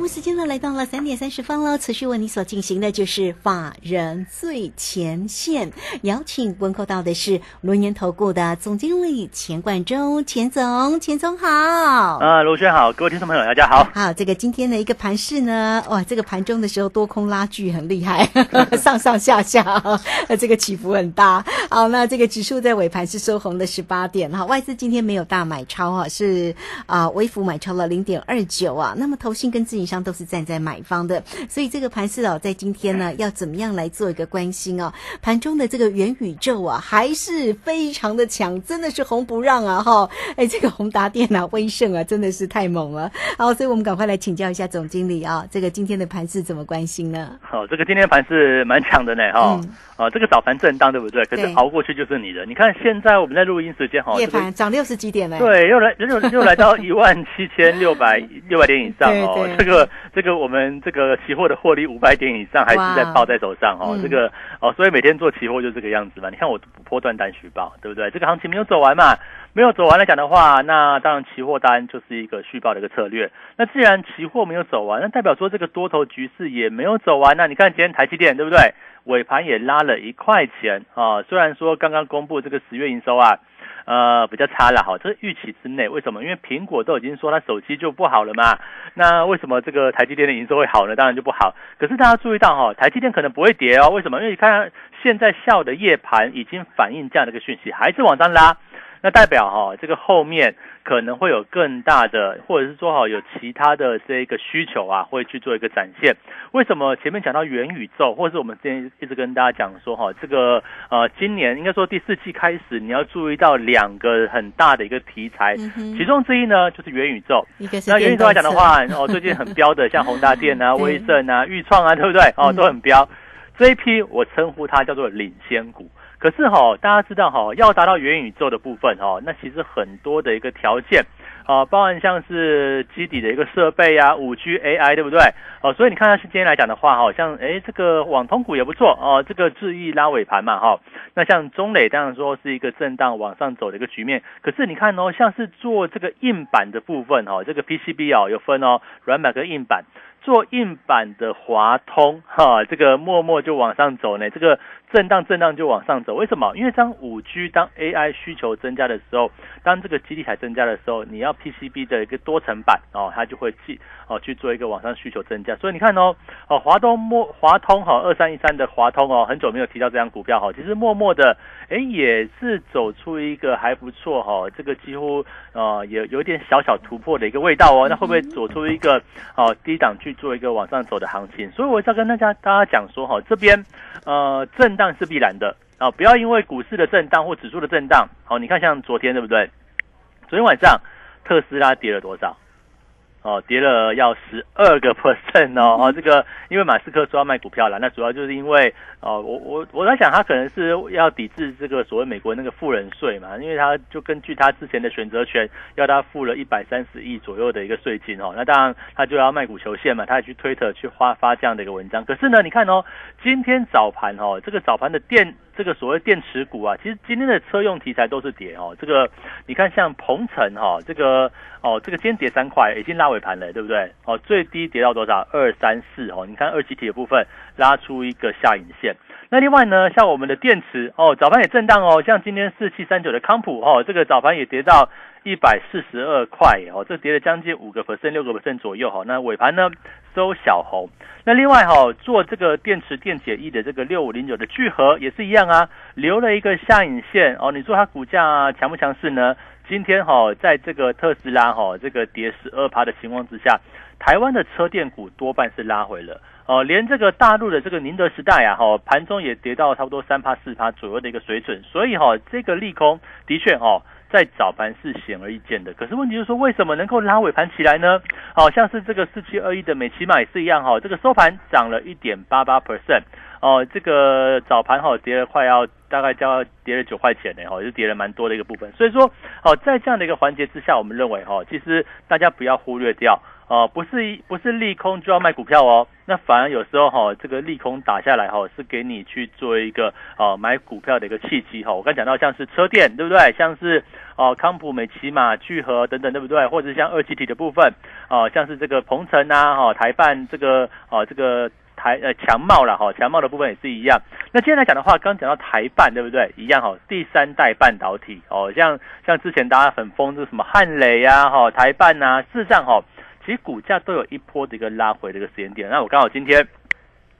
好，我们时间呢来到了三点三十分了。持续为你所进行的就是法人最前线，邀请问候到的是轮研投顾的总经理钱冠中，钱总，钱总好。啊，卢轩好，各位听众朋友大家好。好，这个今天的一个盘势呢，哇，这个盘中的时候多空拉锯很厉害，上上下下，这个起伏很大。好，那这个指数在尾盘是收红的十八点哈，外资今天没有大买超哈，是啊，微幅买超了零点二九啊。那么投信跟自营商都是站在买方的，所以这个盘市哦，在今天呢，要怎么样来做一个关心哦？盘中的这个元宇宙啊，还是非常的强，真的是红不让啊哈！哎，这个宏达电啊、威盛啊，真的是太猛了。好，所以我们赶快来请教一下总经理啊，这个今天的盘市怎么关心呢？好，这个今天盘是蛮强的呢哈。啊，这个早盘震荡对不对？可是熬过去就是你的。你看现在我们在录音时间哈，夜盘涨六十几点呢？对，又来又又来到一万七千六百六百点以上 哦。这个这个我们这个期货的获利五百点以上还是在抱在手上哦。这个哦，所以每天做期货就这个样子嘛。你看我破断单续报，对不对？这个行情没有走完嘛，没有走完来讲的话，那当然期货单就是一个续报的一个策略。那既然期货没有走完，那代表说这个多头局势也没有走完。那你看今天台积电对不对？尾盘也拉了一块钱啊，虽然说刚刚公布这个十月营收啊，呃比较差了哈，这是预期之内。为什么？因为苹果都已经说它手机就不好了嘛。那为什么这个台积电的营收会好呢？当然就不好。可是大家注意到哈，台积电可能不会跌哦。为什么？因为你看现在下午的夜盘已经反映这样的一个讯息，还是往上拉。那代表哈，这个后面可能会有更大的，或者是说哈，有其他的这个需求啊，会去做一个展现。为什么前面讲到元宇宙，或者是我们之前一直跟大家讲说哈，这个呃，今年应该说第四季开始，你要注意到两个很大的一个题材，其中之一呢就是元宇宙。那元宇宙来讲的话，哦，最近很标的像宏达电啊、威盛啊、裕创啊，对不对？哦，都很标。这一批我称呼它叫做领先股。可是哈，大家知道哈，要达到元宇宙的部分哈，那其实很多的一个条件啊，包含像是基底的一个设备啊，五 G AI 对不对？哦，所以你看它是今天来讲的话，好像哎这个网通股也不错哦，这个智易拉尾盘嘛哈，那像中磊当然说是一个震荡往上走的一个局面。可是你看哦，像是做这个硬板的部分哈，这个 PCB 哦有分哦，软板跟硬板。做硬板的华通哈，这个默默就往上走呢，这个震荡震荡就往上走。为什么？因为当五 G 当 AI 需求增加的时候，当这个基地台增加的时候，你要 PCB 的一个多层板哦，它就会去哦去做一个往上需求增加。所以你看哦，哦华东默华通哈二三一三的华通哦，很久没有提到这张股票哈，其实默默的哎也是走出一个还不错哈，这个几乎呃有有点小小突破的一个味道哦。那会不会走出一个哦低档去？做一个往上走的行情，所以我要跟大家大家讲说哈，这边呃震荡是必然的啊，不要因为股市的震荡或指数的震荡，好，你看像昨天对不对？昨天晚上特斯拉跌了多少？哦，跌了要十二个 percent 哦，哦，这个因为马斯克说要卖股票了，那主要就是因为哦，我我我在想他可能是要抵制这个所谓美国那个富人税嘛，因为他就根据他之前的选择权，要他付了一百三十亿左右的一个税金哦，那当然他就要卖股求现嘛，他也去推特去发发这样的一个文章，可是呢，你看哦，今天早盘哦，这个早盘的电。这个所谓电池股啊，其实今天的车用题材都是跌哦。这个你看，像鹏程哈，这个哦，这个今天跌三块，已经拉尾盘了，对不对？哦，最低跌到多少？二三四哦。你看二级体的部分拉出一个下影线。那另外呢，像我们的电池哦，早盘也震荡哦。像今天四七三九的康普哦，这个早盘也跌到。一百四十二块哦，这跌了将近五个 percent 六个 percent 左右哈。那尾盘呢收小红。那另外哈，做这个电池电解液的这个六五零九的聚合也是一样啊，留了一个下影线哦。你说它股价强不强势呢？今天哈，在这个特斯拉哈这个跌十二趴的情况之下，台湾的车电股多半是拉回了哦。连这个大陆的这个宁德时代啊哈，盘中也跌到差不多三趴四趴左右的一个水准。所以哈，这个利空的确哈。在早盘是显而易见的。可是问题就是说，为什么能够拉尾盘起来呢？好像是这个四七二一的美骑马也是一样哈，这个收盘涨了一点八八 percent。哦，这个早盘哈跌了快要大概就要跌了九块钱呢，哈，就跌了蛮多的一个部分。所以说，哦，在这样的一个环节之下，我们认为哈，其实大家不要忽略掉，哦，不是不是利空就要卖股票哦，那反而有时候哈，这个利空打下来哈，是给你去做一个哦买股票的一个契机哈。我刚讲到像是车电对不对？像是哦康普、美骑马、聚合等等对不对？或者像二级体的部分，哦，像是这个鹏程啊，哈台办这个哦这个。台呃强茂了哈，强茂的部分也是一样。那今天来讲的话，刚讲到台半对不对？一样哈，第三代半导体哦，像像之前大家很疯这什么汉磊呀哈，台半呐，事实上哈，其实股价都有一波的一个拉回的一个时间点。那我刚好今天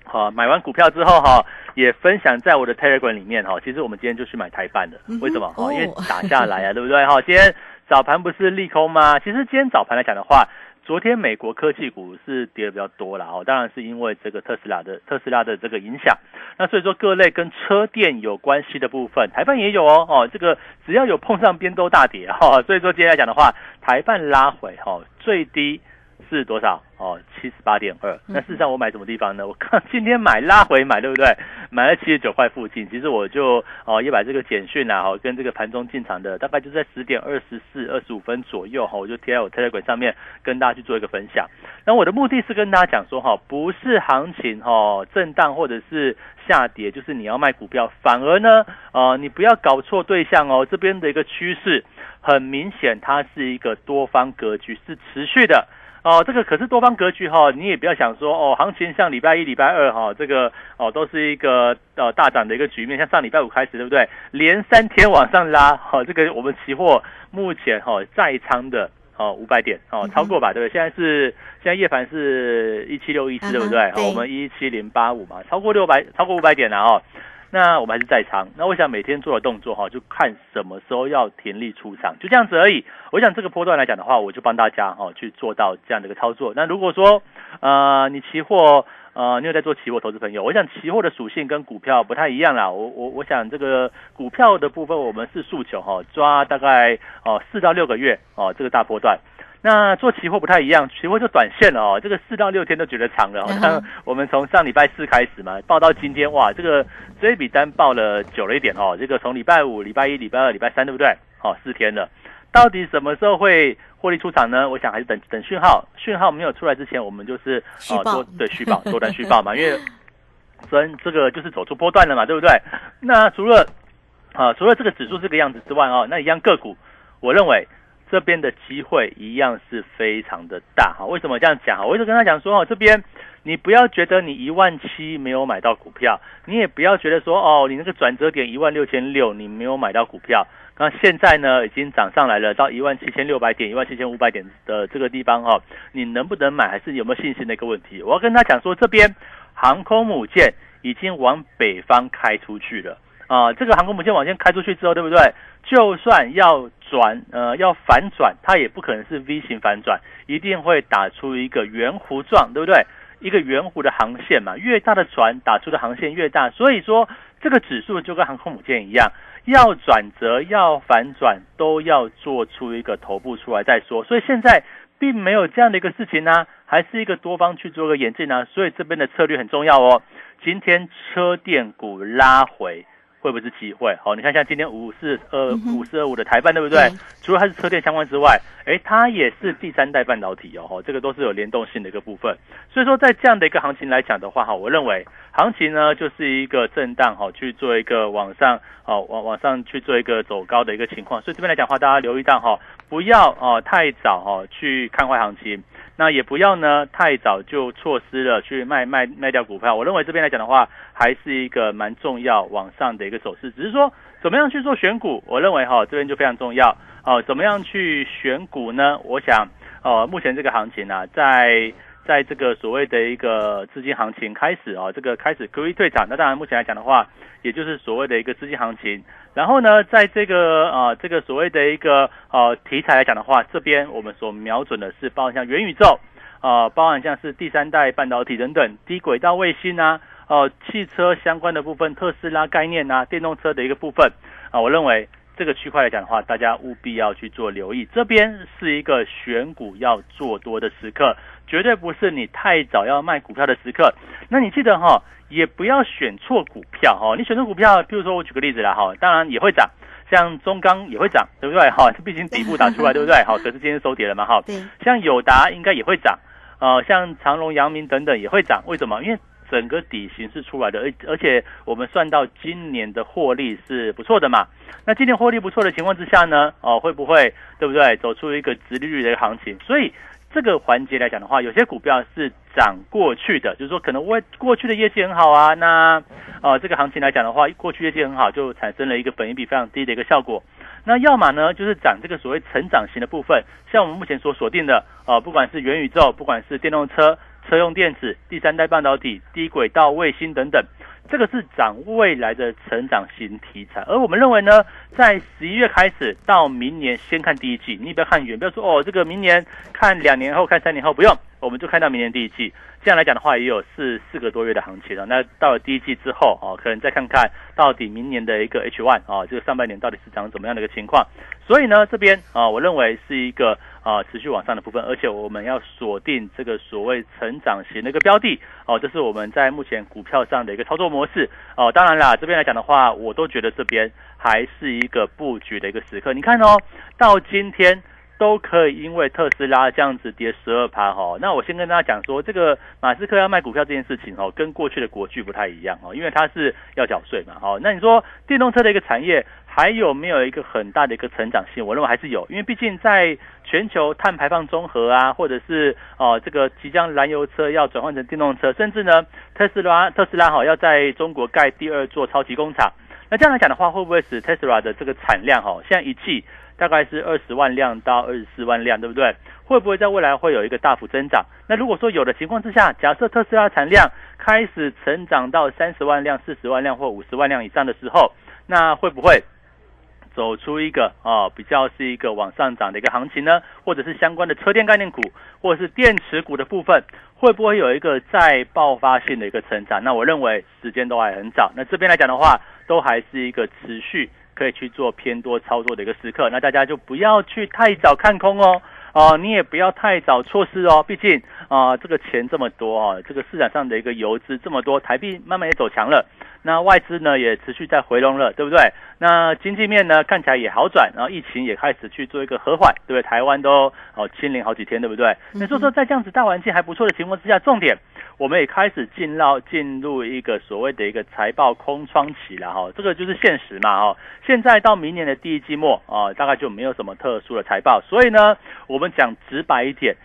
好买完股票之后哈，也分享在我的 Telegram 里面哈。其实我们今天就去买台半的，为什么？哈，因为打下来啊，对不对？哈，今天早盘不是利空吗？其实今天早盘来讲的话。昨天美国科技股是跌的比较多了哦，当然是因为这个特斯拉的特斯拉的这个影响。那所以说各类跟车电有关系的部分，台办也有哦哦，这个只要有碰上边都大跌哈。所以说今天来讲的话，台办拉回哈，最低。是多少哦？七十八点二。那事实上我买什么地方呢？我看今天买拉回买，对不对？买了七十九块附近。其实我就哦也把这个简讯啊，哦，跟这个盘中进场的大概就在十点二十四、二十五分左右哈，我就贴在我 Telegram 上面跟大家去做一个分享。那我的目的是跟大家讲说哈，不是行情哈震荡或者是下跌，就是你要卖股票，反而呢，呃，你不要搞错对象哦。这边的一个趋势很明显，它是一个多方格局，是持续的。哦，这个可是多方格局哈，你也不要想说哦，行情像礼拜一、礼拜二哈，这个哦都是一个呃大涨的一个局面，像上礼拜五开始对不对？连三天往上拉，哈，这个我们期货目前哈在仓的哦五百点哦超过吧，对不对？现在是现在夜盘是一七六一四，对不对？我们一七零八五嘛，超过六百，超过五百点了哦。那我们还是在仓，那我想每天做的动作哈，就看什么时候要停利出场，就这样子而已。我想这个波段来讲的话，我就帮大家哈去做到这样的一个操作。那如果说呃你期货呃你有在做期货投资朋友，我想期货的属性跟股票不太一样啦。我我我想这个股票的部分，我们是诉求哈抓大概哦四到六个月哦这个大波段。那做期货不太一样，期货就短线了哦，这个四到六天都觉得长了。像我们从上礼拜四开始嘛，报到今天，哇，这个这一笔单报了久了一点哦。这个从礼拜五、礼拜一、礼拜二、礼拜三，对不对？好，四天了。到底什么时候会获利出场呢？我想还是等等讯号，讯号没有出来之前，我们就是哦多对续报 多单续报嘛，因为真这个就是走出波段了嘛，对不对？那除了啊除了这个指数这个样子之外哦，那一样个股，我认为。这边的机会一样是非常的大哈，为什么这样讲哈我一直跟他讲说哦，这边你不要觉得你一万七没有买到股票，你也不要觉得说哦，你那个转折点一万六千六你没有买到股票，那现在呢已经涨上来了到一万七千六百点、一万七千五百点的这个地方哈，你能不能买还是有没有信心的一个问题。我要跟他讲说，这边航空母舰已经往北方开出去了啊，这个航空母舰往前开出去之后，对不对？就算要转呃要反转，它也不可能是 V 型反转，一定会打出一个圆弧状，对不对？一个圆弧的航线嘛，越大的船打出的航线越大，所以说这个指数就跟航空母舰一样，要转折要反转都要做出一个头部出来再说。所以现在并没有这样的一个事情呢，还是一个多方去做个演进啊，所以这边的策略很重要哦。今天车电股拉回。会不会是机会？好，你看像今天五四二五四二五的台办，对不对？除了它是车电相关之外，哎，它也是第三代半导体哦，这个都是有联动性的一个部分。所以说，在这样的一个行情来讲的话，哈，我认为行情呢就是一个震荡，哈，去做一个往上，哦，往往上去做一个走高的一个情况。所以这边来讲的话，大家留意到哈，不要哦太早哈去看坏行情。那也不要呢，太早就错失了去卖卖卖掉股票。我认为这边来讲的话，还是一个蛮重要往上的一个走势。只是说怎么样去做选股，我认为哈这边就非常重要哦。怎么样去选股呢？我想呃，目前这个行情呢，在在这个所谓的一个资金行情开始啊，这个开始 QE 退场。那当然目前来讲的话，也就是所谓的一个资金行情。然后呢，在这个啊，这个所谓的一个呃题材来讲的话，这边我们所瞄准的是包含像元宇宙啊，包含像是第三代半导体等等低轨道卫星啊，哦，汽车相关的部分，特斯拉概念啊，电动车的一个部分啊，我认为这个区块来讲的话，大家务必要去做留意。这边是一个选股要做多的时刻，绝对不是你太早要卖股票的时刻。那你记得哈，也不要选错股票哈。你选错股票，譬如说我举个例子啦哈，当然也会涨，像中钢也会涨，对不对哈？毕竟底部打出来，对不对？好，可是今天收跌了嘛哈。像友达应该也会涨，呃，像长隆、阳明等等也会涨。为什么？因为整个底型是出来的，而而且我们算到今年的获利是不错的嘛。那今年获利不错的情况之下呢，哦，会不会对不对？走出一个直利率的一个行情？所以这个环节来讲的话，有些股票是涨过去的，就是说可能为过去的业绩很好啊。那呃，这个行情来讲的话，过去业绩很好，就产生了一个本益比非常低的一个效果。那要么呢，就是涨这个所谓成长型的部分，像我们目前所锁定的，呃，不管是元宇宙，不管是电动车。车用电子、第三代半导体、低轨道卫星等等，这个是涨未来的成长型题材。而我们认为呢，在十一月开始到明年，先看第一季，你不要看远，不要说哦，这个明年看两年后、看三年后，不用，我们就看到明年第一季。这样来讲的话，也有四四个多月的行情了。那到了第一季之后，哦，可能再看看到底明年的一个 H one 啊，这个上半年到底是涨怎么样的一个情况。所以呢，这边啊，我认为是一个。啊，持续往上的部分，而且我们要锁定这个所谓成长型的一个标的哦，这是我们在目前股票上的一个操作模式哦。当然啦，这边来讲的话，我都觉得这边还是一个布局的一个时刻。你看哦，到今天都可以因为特斯拉这样子跌十二趴哈。那我先跟大家讲说，这个马斯克要卖股票这件事情哦，跟过去的国巨不太一样哦，因为它是要缴税嘛。哦，那你说电动车的一个产业？还有没有一个很大的一个成长性？我认为还是有，因为毕竟在全球碳排放综合啊，或者是哦这个即将燃油车要转换成电动车，甚至呢特斯拉特斯拉哈要在中国盖第二座超级工厂。那这样来讲的话，会不会使特斯拉的这个产量哈，现在一季大概是二十万辆到二十四万辆，对不对？会不会在未来会有一个大幅增长？那如果说有的情况之下，假设特斯拉产量开始成长到三十万辆、四十万辆或五十万辆以上的时候，那会不会？走出一个啊，比较是一个往上涨的一个行情呢，或者是相关的车电概念股，或者是电池股的部分，会不会有一个再爆发性的一个成长？那我认为时间都还很早。那这边来讲的话，都还是一个持续可以去做偏多操作的一个时刻。那大家就不要去太早看空哦，啊，你也不要太早错失哦。毕竟啊，这个钱这么多啊，这个市场上的一个游资这么多，台币慢慢也走强了。那外资呢也持续在回笼了，对不对？那经济面呢看起来也好转，然后疫情也开始去做一个和缓，对不对？台湾都哦清零好几天，对不对？那所以说在这样子大环境还不错的情况之下，重点我们也开始进到进入一个所谓的一个财报空窗期了哈，这个就是现实嘛哈。现在到明年的第一季末啊，大概就没有什么特殊的财报，所以呢，我们讲直白一点，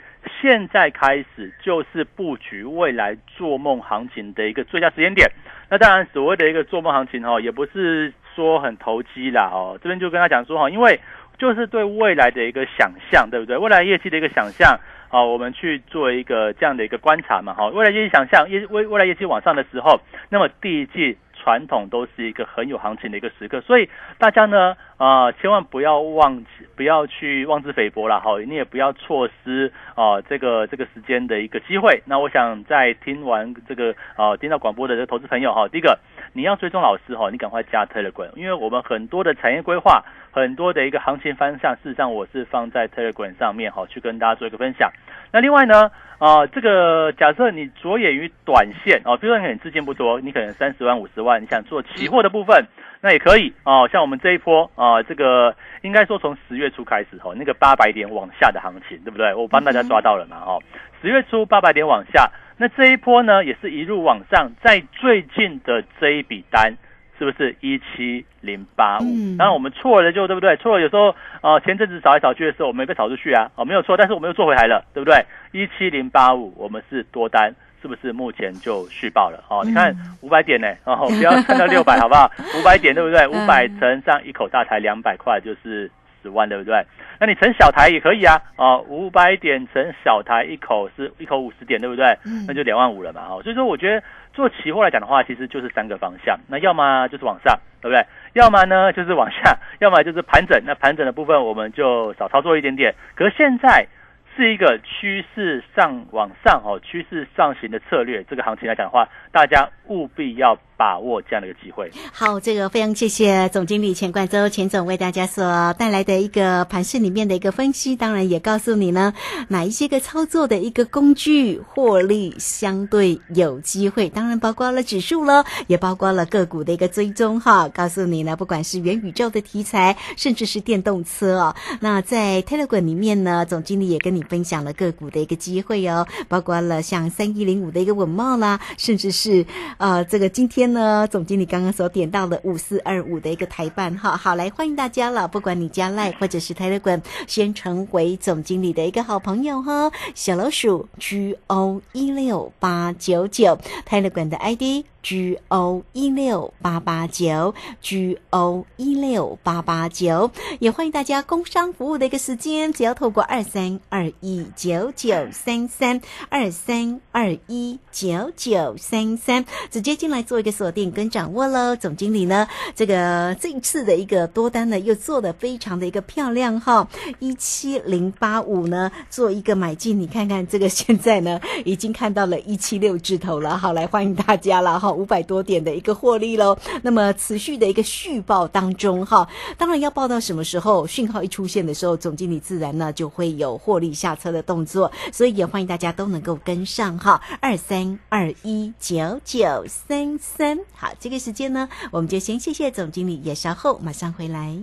现在开始就是布局未来做梦行情的一个最佳时间点。那当然，所谓的一个做梦行情哈，也不是说很投机啦哦。这边就跟他讲说哈，因为就是对未来的一个想象，对不对？未来业绩的一个想象啊，我们去做一个这样的一个观察嘛哈。未来业绩想象业未未来业绩往上的时候，那么第一季。传统都是一个很有行情的一个时刻，所以大家呢，啊，千万不要忘记，不要去妄自菲薄了，哈，你也不要错失啊这个这个时间的一个机会。那我想在听完这个啊听到广播的这个投资朋友哈，第一个你要追踪老师哈，你赶快加 Telegram，因为我们很多的产业规划，很多的一个行情方向，事实上我是放在 Telegram 上面哈，去跟大家做一个分享。那另外呢？啊，这个假设你着眼于短线哦，比如说你资金不多，你可能三十万、五十万，你想做期货的部分，那也可以哦。像我们这一波啊，这个应该说从十月初开始哦，那个八百点往下的行情，对不对？我帮大家抓到了嘛，哦，十月初八百点往下，那这一波呢，也是一路往上，在最近的这一笔单。是不是一七零八五？当然我们错了就对不对？错了有时候呃，前阵子扫来扫去的时候，我们也被扫出去啊，哦没有错，但是我们又做回来了，对不对？一七零八五，我们是多单，是不是目前就续报了？哦，你看五百点呢，哦不要看到六百好不好？五百点对不对？五百乘上一口大台两百块就是十万，对不对？那你乘小台也可以啊，哦五百点乘小台一口是一口五十点，对不对？那就两万五了嘛，哦，所以说我觉得。做期货来讲的话，其实就是三个方向，那要么就是往上，对不对？要么呢就是往下，要么就是盘整。那盘整的部分我们就少操作一点点。可是现在是一个趋势上往上哦，趋势上行的策略，这个行情来讲的话，大家务必要把握这样的一个机会。好，这个非常谢谢总经理钱冠周钱总为大家所带来的一个盘市里面的一个分析，当然也告诉你呢哪一些个操作的一个工具获利相对有机会，当然包括了指数喽，也包括了个股的一个追踪哈，告诉你呢，不管是元宇宙的题材，甚至是电动车哦，那在 Telegram 里面呢，总经理也跟你分享了个股的一个机会哦，包括了像三一零五的一个稳茂啦，甚至是呃这个今天呢，总经理刚刚所点到的五四二五的一个台办哈，好来欢迎大家了，不管你加赖或者是台乐馆先成为总经理的一个好朋友哈，小老鼠 G O 一六八九九台乐馆的 ID。G O 一六八八九，G O 一六八八九，也欢迎大家工商服务的一个时间，只要透过二三二一九九三三二三二一九九三三，直接进来做一个锁定跟掌握喽。总经理呢，这个这一次的一个多单呢，又做的非常的一个漂亮哈，一七零八五呢，做一个买进，你看看这个现在呢，已经看到了一七六字头了，好来欢迎大家了哈。五百多点的一个获利喽，那么持续的一个续报当中哈，当然要报到什么时候，讯号一出现的时候，总经理自然呢就会有获利下车的动作，所以也欢迎大家都能够跟上哈，二三二一九九三三，好，这个时间呢，我们就先谢谢总经理，也稍后马上回来，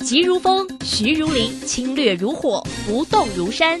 急如风，徐如林，侵略如火，不动如山。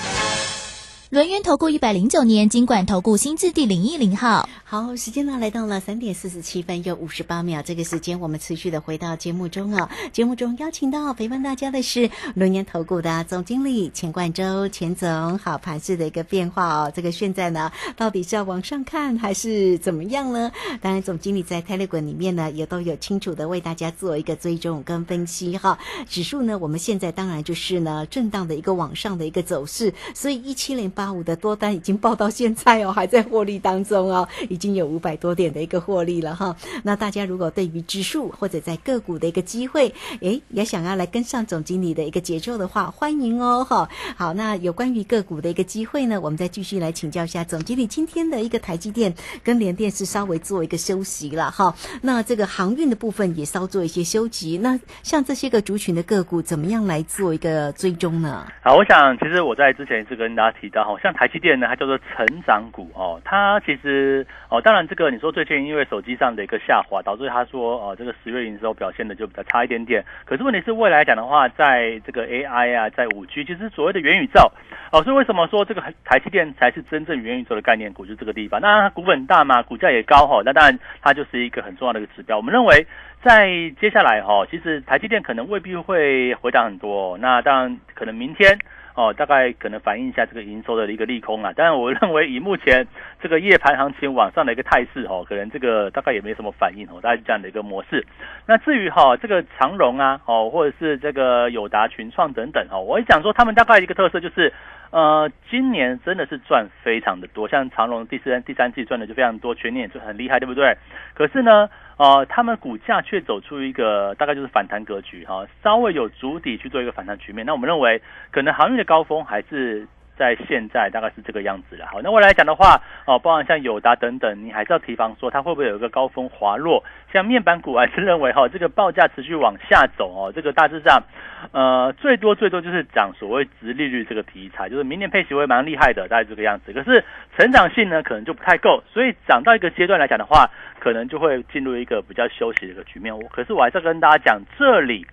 轮源投顾一百零九年金管投顾新字第零一零号。好，时间呢来到了三点四十七分又五十八秒。这个时间我们持续的回到节目中啊。节目中邀请到陪伴大家的是轮源投顾的总经理钱冠周钱总。好，盘市的一个变化哦。这个现在呢，到底是要往上看还是怎么样呢？当然，总经理在 Telegram 里面呢，也都有清楚的为大家做一个追踪跟分析哈。指数呢，我们现在当然就是呢震荡的一个往上的一个走势，所以一七零八八五的多单已经报到现在哦，还在获利当中哦。已经有五百多点的一个获利了哈，那大家如果对于指数或者在个股的一个机会，诶，也想要来跟上总经理的一个节奏的话，欢迎哦哈。好，那有关于个股的一个机会呢，我们再继续来请教一下总经理。今天的一个台积电跟联电是稍微做一个休息了哈，那这个航运的部分也稍做一些休息。那像这些个族群的个股，怎么样来做一个追踪呢？好，我想其实我在之前是跟大家提到像台积电呢，它叫做成长股哦，它其实。哦，当然，这个你说最近因为手机上的一个下滑，导致他说哦，这个十月营收表现的就比较差一点点。可是问题是未来讲的话，在这个 AI 啊，在五 G，其实所谓的元宇宙，哦，所以为什么说这个台积电才是真正元宇宙的概念股，就这个地方。那它股本大嘛，股价也高哈，那当然它就是一个很重要的一个指标。我们认为在接下来哈，其实台积电可能未必会回档很多。那当然可能明天。哦，大概可能反映一下这个营收的一个利空啊。当然，我认为以目前这个夜盘行情往上的一个态势哦，可能这个大概也没什么反应哦，大概是这样的一个模式。那至于哈这个长荣啊，哦或者是这个友达、群创等等哈，我一想说他们大概一个特色就是，呃，今年真的是赚非常的多，像长隆第四、第三季赚的就非常多，全年也就很厉害，对不对？可是呢。呃，他们股价却走出一个大概就是反弹格局哈，稍微有足底去做一个反弹局面。那我们认为，可能行业的高峰还是。在现在大概是这个样子了。好，那未来讲的话，哦，包含像友达等等，你还是要提防说它会不会有一个高峰滑落。像面板股还是 认为哈，这个报价持续往下走哦，这个大致上，呃，最多最多就是涨所谓直利率这个题材，就是明年配息会蛮厉害的，大概这个样子。可是成长性呢，可能就不太够，所以涨到一个阶段来讲的话，可能就会进入一个比较休息的一个局面。我可是我还是要跟大家讲，这里。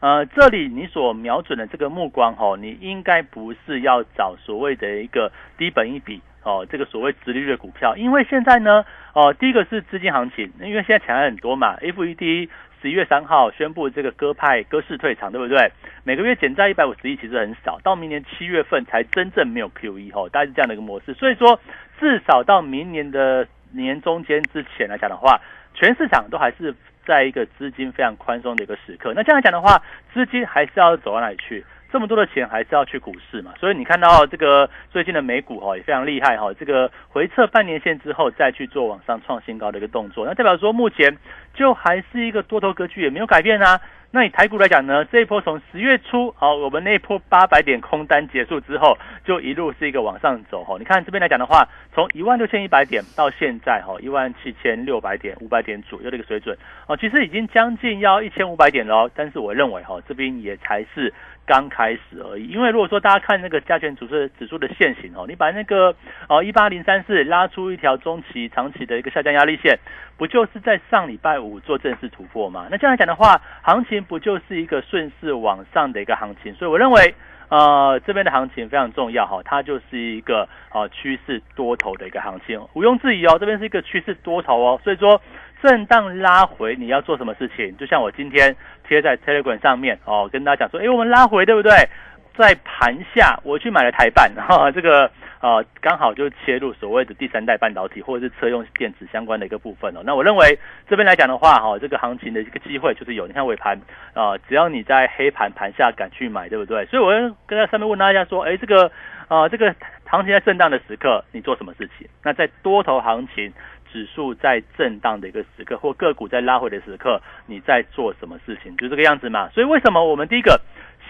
呃，这里你所瞄准的这个目光哦，你应该不是要找所谓的一个低本一比哦，这个所谓直利率股票，因为现在呢，哦，第一个是资金行情，因为现在抢很多嘛，FED 十一月三号宣布这个鸽派鸽市退场，对不对？每个月减债一百五十亿其实很少，到明年七月份才真正没有 QE 哦，大概是这样的一个模式，所以说至少到明年的年中间之前来讲的话，全市场都还是。在一个资金非常宽松的一个时刻，那这样讲的话，资金还是要走到哪里去？这么多的钱还是要去股市嘛？所以你看到这个最近的美股哈也非常厉害哈，这个回撤半年线之后再去做往上创新高的一个动作，那代表说目前就还是一个多头格局也没有改变啊。那以台股来讲呢，这一波从十月初，好，我们那一波八百点空单结束之后，就一路是一个往上走，哈。你看这边来讲的话，从一万六千一百点到现在，哈，一万七千六百点，五百点左右的一个水准，哦，其实已经将近要一千五百点了，但是我认为，哈，这边也才是。刚开始而已，因为如果说大家看那个加权指数指数的线型哦，你把那个哦一八零三四拉出一条中期、长期的一个下降压力线，不就是在上礼拜五做正式突破吗？那这样来讲的话，行情不就是一个顺势往上的一个行情？所以我认为，呃，这边的行情非常重要哈，它就是一个哦趋势多头的一个行情，毋庸置疑哦，这边是一个趋势多头哦，所以说。震荡拉回，你要做什么事情？就像我今天贴在 Telegram 上面哦，跟大家讲说，哎，我们拉回对不对？在盘下，我去买了台半，哈，这个呃，刚好就切入所谓的第三代半导体或者是车用电子相关的一个部分哦。那我认为这边来讲的话，哈，这个行情的一个机会就是有，你看尾盘啊，只要你在黑盘盘下敢去买，对不对？所以我跟在上面问大家说，哎，这个啊，这个行情在震荡的时刻，你做什么事情？那在多头行情。指数在震荡的一个时刻，或个股在拉回的时刻，你在做什么事情？就这个样子嘛。所以为什么我们第一个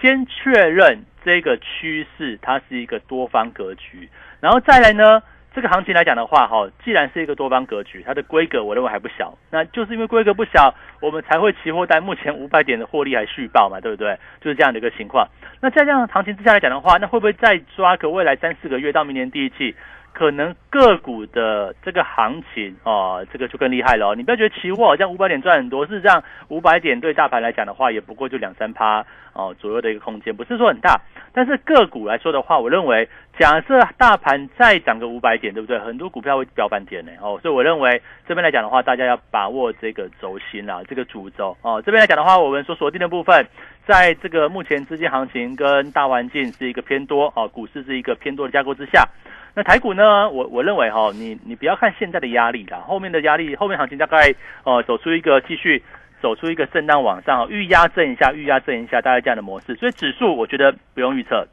先确认这个趋势它是一个多方格局，然后再来呢？这个行情来讲的话，哈，既然是一个多方格局，它的规格我认为还不小，那就是因为规格不小，我们才会期货在目前五百点的获利还续报嘛，对不对？就是这样的一个情况。那在这样的行情之下来讲的话，那会不会再抓个未来三四个月到明年第一季？可能个股的这个行情哦，这个就更厉害了。你不要觉得期货好像五百点赚很多，事实上五百点对大盘来讲的话，也不过就两三趴哦左右的一个空间，不是说很大。但是个股来说的话，我认为假设大盘再涨个五百点，对不对？很多股票会飙半天呢哦。所以我认为这边来讲的话，大家要把握这个轴心啊，这个主轴哦。这边来讲的话，我们所锁定的部分，在这个目前资金行情跟大环境是一个偏多哦，股市是一个偏多的架构之下。那台股呢？我我认为哈，你你不要看现在的压力啦，后面的压力，后面行情大概呃走出一个继续走出一个震荡往上，预压震一下，预压震一下，大概这样的模式。所以指数我觉得不用预测，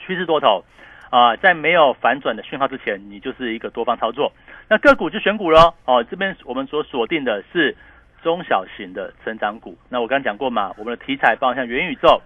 趋势多头啊，在没有反转的讯号之前，你就是一个多方操作。那个股就选股喽哦，这边我们所锁定的是中小型的成长股。那我刚刚讲过嘛，我们的题材包括像元宇宙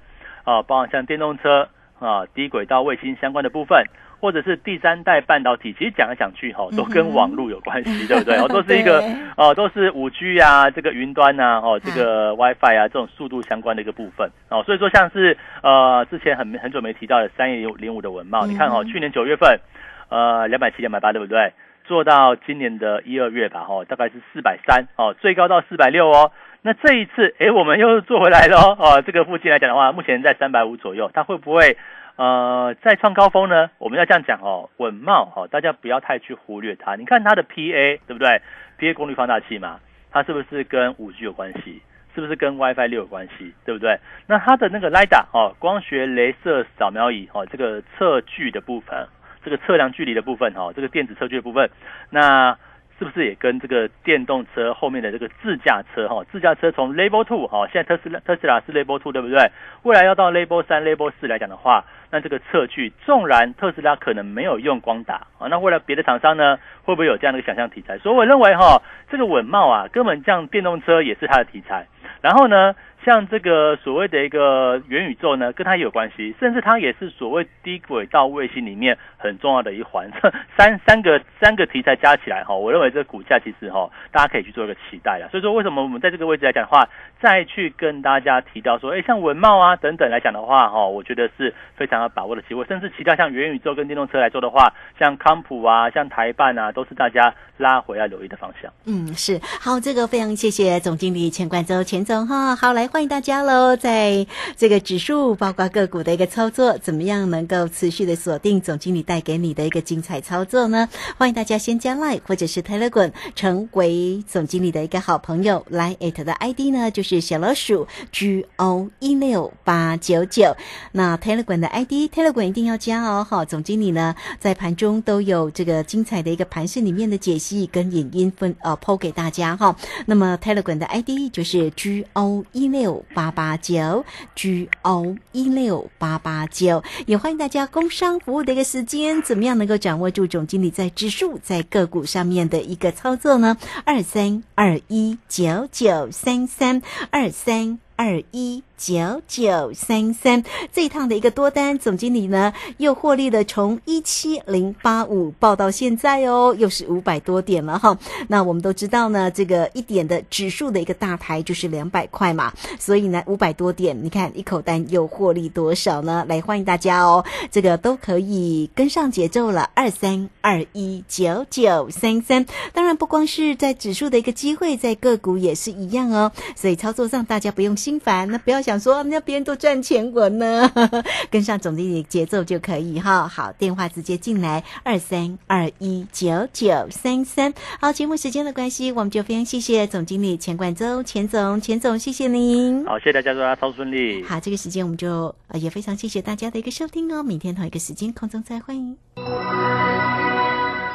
啊，包括像电动车啊，低轨道卫星相关的部分。或者是第三代半导体，其实讲来讲去哈，都跟网络有关系，对不对？哦，都是一个哦，都是五 G 啊，这个云端呐，哦，这个 WiFi 啊，这种速度相关的一个部分哦。所以说，像是呃，之前很很久没提到的三零零五的文茂，你看哦，去年九月份呃两百七两百八，对不对？做到今年的一二月吧，哦，大概是四百三哦，最高到四百六哦。那这一次，哎，我们又做回来了哦。这个附近来讲的话，目前在三百五左右，它会不会？呃，再创高峰呢？我们要这样讲哦，稳茂哈，大家不要太去忽略它。你看它的 PA 对不对？PA 功率放大器嘛，它是不是跟五 G 有关系？是不是跟 WiFi 六有关系？对不对？那它的那个 LiDAR 哦，光学镭射扫描仪哦，这个测距的部分，这个测量距离的部分哈，这个电子测距的部分，那。是不是也跟这个电动车后面的这个自驾车哈？自驾车从 Level Two 哈，现在特斯拉特斯拉是 Level Two 对不对？未来要到 Level 三、Level 四来讲的话，那这个测距，纵然特斯拉可能没有用光打啊，那未来别的厂商呢，会不会有这样的一个想象题材？所以我认为哈，这个稳茂啊，根本这样电动车也是它的题材。然后呢？像这个所谓的一个元宇宙呢，跟它也有关系，甚至它也是所谓低轨道卫星里面很重要的一环。三三个三个题材加起来哈，我认为这个股价其实哈，大家可以去做一个期待啊。所以说，为什么我们在这个位置来讲的话，再去跟大家提到说，哎，像文茂啊等等来讲的话哈，我觉得是非常要把握的机会。甚至其他像元宇宙跟电动车来说的话，像康普啊，像台办啊，都是大家拉回来留意的方向。嗯，是好，这个非常谢谢总经理钱冠洲钱总哈，好来。欢迎大家喽，在这个指数包括个股的一个操作，怎么样能够持续的锁定总经理带给你的一个精彩操作呢？欢迎大家先加 Line 或者是 Telegram 成为总经理的一个好朋友。来 at 的 ID 呢就是小老鼠 G O 一六八九九。那 Telegram 的 ID Telegram 一定要加哦。好，总经理呢在盘中都有这个精彩的一个盘市里面的解析跟影音分呃抛给大家哈。那么 Telegram 的 ID 就是 G G O 一六。六八八九 G O 一六八八九，也欢迎大家工商服务的一个时间，怎么样能够掌握住总经理在指数在个股上面的一个操作呢？二三二一九九三三二三二一。九九三三这一趟的一个多单，总经理呢又获利了，从一七零八五报到现在哦，又是五百多点了哈。那我们都知道呢，这个一点的指数的一个大台就是两百块嘛，所以呢五百多点，你看一口单又获利多少呢？来欢迎大家哦，这个都可以跟上节奏了，二三二一九九三三。当然不光是在指数的一个机会，在个股也是一样哦，所以操作上大家不用心烦，那不要。想说那别人都赚钱我呢，跟上总经理节奏就可以哈。好，电话直接进来二三二一九九三三。好，节目时间的关系，我们就非常谢谢总经理钱冠周钱总钱总，谢谢您。好，谢谢大家，祝大家超顺利。好，这个时间我们就也非常谢谢大家的一个收听哦。明天同一个时间空中再会。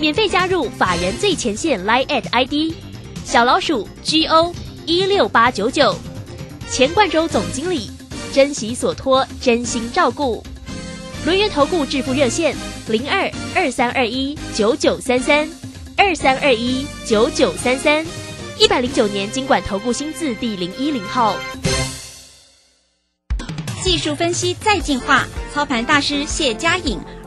免费加入法人最前线 Line at ID 小老鼠 G O 一六八九九，钱冠洲总经理，珍惜所托，真心照顾。轮源投顾致富热线零二二三二一九九三三二三二一九九三三，一百零九年经管投顾新字第零一零号。技术分析再进化，操盘大师谢佳颖。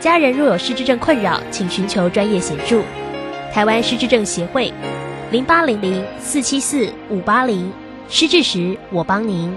家人若有失智症困扰，请寻求专业协助。台湾失智症协会，零八零零四七四五八零，失智时我帮您。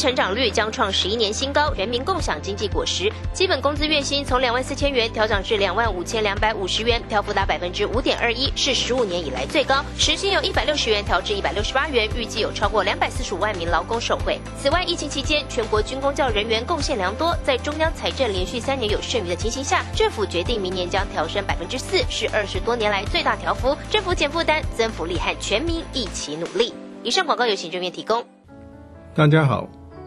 成长率将创十一年新高，人民共享经济果实。基本工资月薪从两万四千元调涨至两万五千两百五十元，调幅达百分之五点二一，是十五年以来最高。时薪由一百六十元调至一百六十八元，预计有超过两百四十五万名劳工受惠。此外，疫情期间全国军工教人员贡献良多，在中央财政连续三年有剩余的情形下，政府决定明年将调升百分之四，是二十多年来最大调幅。政府减负担、增福利和全民一起努力。以上广告由行政院提供。大家好，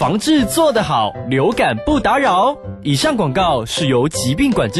防治做得好，流感不打扰。以上广告是由疾病管制。